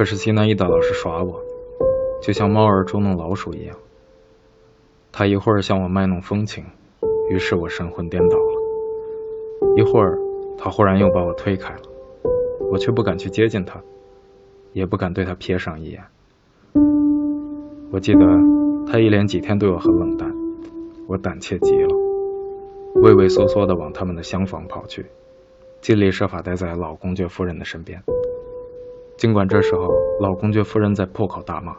可是西南伊达老是耍我，就像猫儿捉弄老鼠一样。他一会儿向我卖弄风情，于是我神魂颠倒了；一会儿，他忽然又把我推开了，我却不敢去接近他，也不敢对他瞥上一眼。我记得他一连几天对我很冷淡，我胆怯极了，畏畏缩缩地往他们的厢房跑去，尽力设法待在老公爵夫人的身边。尽管这时候老公爵夫人在破口大骂，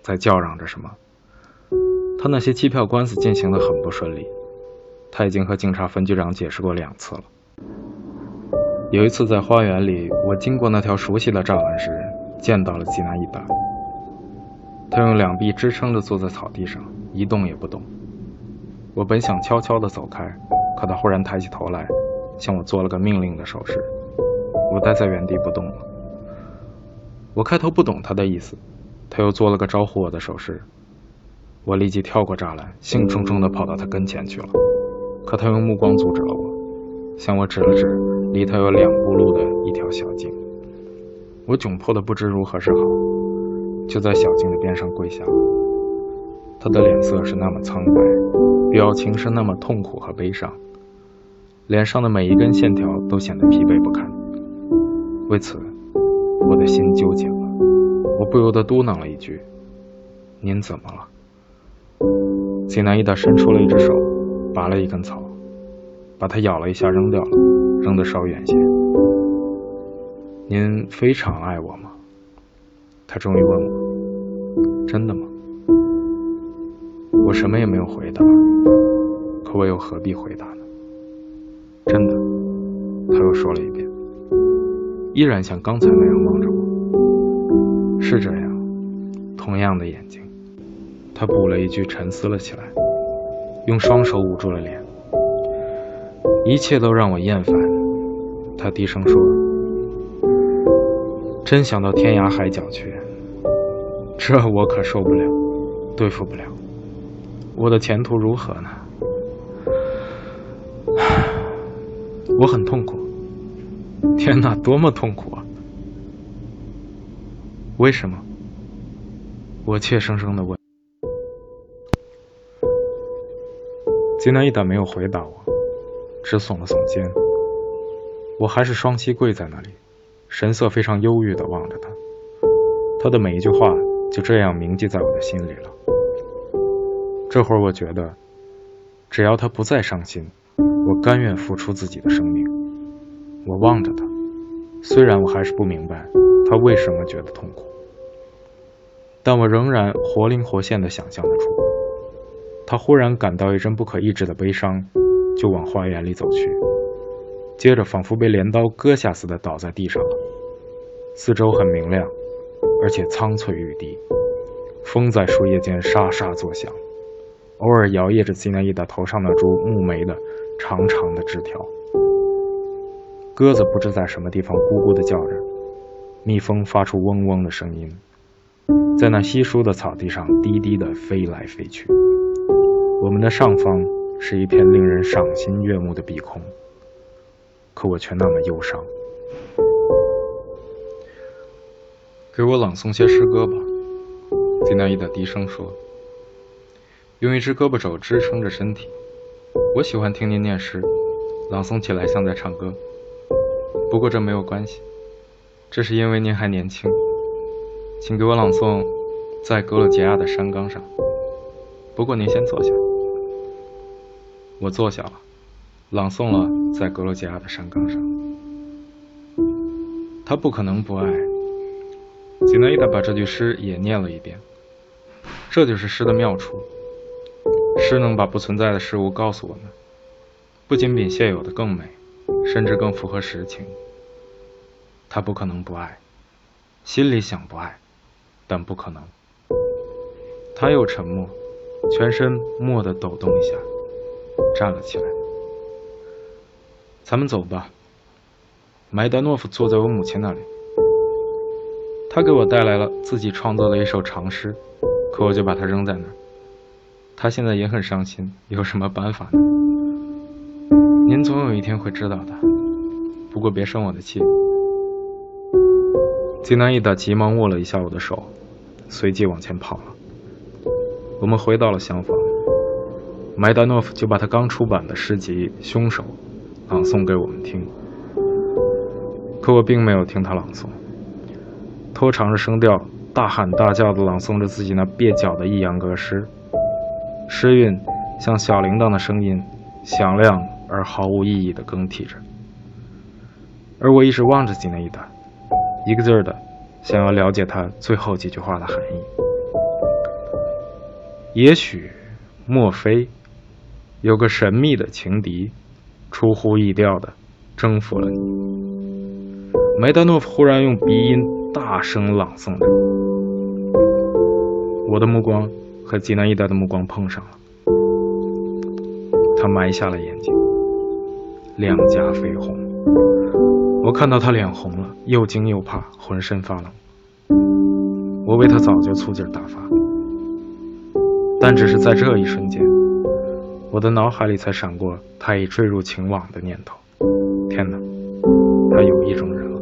在叫嚷着什么。他那些机票官司进行的很不顺利，他已经和警察分局长解释过两次了。有一次在花园里，我经过那条熟悉的栅栏时，见到了吉娜伊达。他用两臂支撑着坐在草地上，一动也不动。我本想悄悄地走开，可他忽然抬起头来，向我做了个命令的手势。我待在原地不动了。我开头不懂他的意思，他又做了个招呼我的手势。我立即跳过栅栏，兴冲冲地跑到他跟前去了。可他用目光阻止了我，向我指了指离他有两步路的一条小径。我窘迫的不知如何是好，就在小径的边上跪下了。他的脸色是那么苍白，表情是那么痛苦和悲伤，脸上的每一根线条都显得疲惫不堪。为此，我的心纠结了。我不由得嘟囔了一句：“您怎么了？”济南伊达伸出了一只手，拔了一根草，把它咬了一下，扔掉了，扔得稍远些。您非常爱我吗？他终于问我。真的吗？我什么也没有回答。可我又何必回答呢？真的。他又说了一遍，依然像刚才那样望着我。是这样，同样的眼睛。他补了一句，沉思了起来，用双手捂住了脸。一切都让我厌烦。他低声说：“真想到天涯海角去，这我可受不了，对付不了。我的前途如何呢？我很痛苦。天哪，多么痛苦啊！为什么？我怯生生地问。”吉娜伊达没有回答我，只耸了耸肩。我还是双膝跪在那里，神色非常忧郁地望着他。他的每一句话就这样铭记在我的心里了。这会儿我觉得，只要他不再伤心，我甘愿付出自己的生命。我望着他，虽然我还是不明白他为什么觉得痛苦，但我仍然活灵活现地想象得出。他忽然感到一阵不可抑制的悲伤，就往花园里走去，接着仿佛被镰刀割下似的倒在地上了。四周很明亮，而且苍翠欲滴，风在树叶间沙沙作响，偶尔摇曳着吉娜伊达头上那株木梅的长长的枝条。鸽子不知在什么地方咕咕地叫着，蜜蜂发出嗡嗡的声音，在那稀疏的草地上低低地飞来飞去。我们的上方是一片令人赏心悦目的碧空，可我却那么忧伤。给我朗诵些诗歌吧，吉娜伊达低声说，用一只胳膊肘支撑着身体。我喜欢听您念诗，朗诵起来像在唱歌。不过这没有关系，这是因为您还年轻。请给我朗诵《在格鲁吉亚的山岗上》。不过您先坐下。我坐下了，朗诵了在格罗吉亚的山岗上。他不可能不爱。吉娜伊达把这句诗也念了一遍。这就是诗的妙处。诗能把不存在的事物告诉我们，不仅比现有的更美，甚至更符合实情。他不可能不爱，心里想不爱，但不可能。他又沉默，全身蓦地抖动一下。站了起来，咱们走吧。麦德诺夫坐在我母亲那里，他给我带来了自己创作的一首长诗，可我就把它扔在那儿。他现在也很伤心，有什么办法呢？您总有一天会知道的。不过别生我的气。济南伊达急忙握了一下我的手，随即往前跑了。我们回到了厢房，麦达诺夫就把他刚出版的诗集《凶手》朗诵给我们听。可我并没有听他朗诵，拖长着声调，大喊大叫地朗诵着自己那蹩脚的抑扬格诗，诗韵像小铃铛的声音，响亮而毫无意义的更替着。而我一直望着吉内伊达，一个劲儿的想要了解他最后几句话的含义。也许，莫非，有个神秘的情敌，出乎意料的征服了你。梅德诺夫忽然用鼻音大声朗诵着，我的目光和吉南伊达的目光碰上了，他埋下了眼睛，两颊绯红。我看到他脸红了，又惊又怕，浑身发冷。我为他早就醋劲大发，但只是在这一瞬间，我的脑海里才闪过他已坠入情网的念头。天哪，他有意中人了。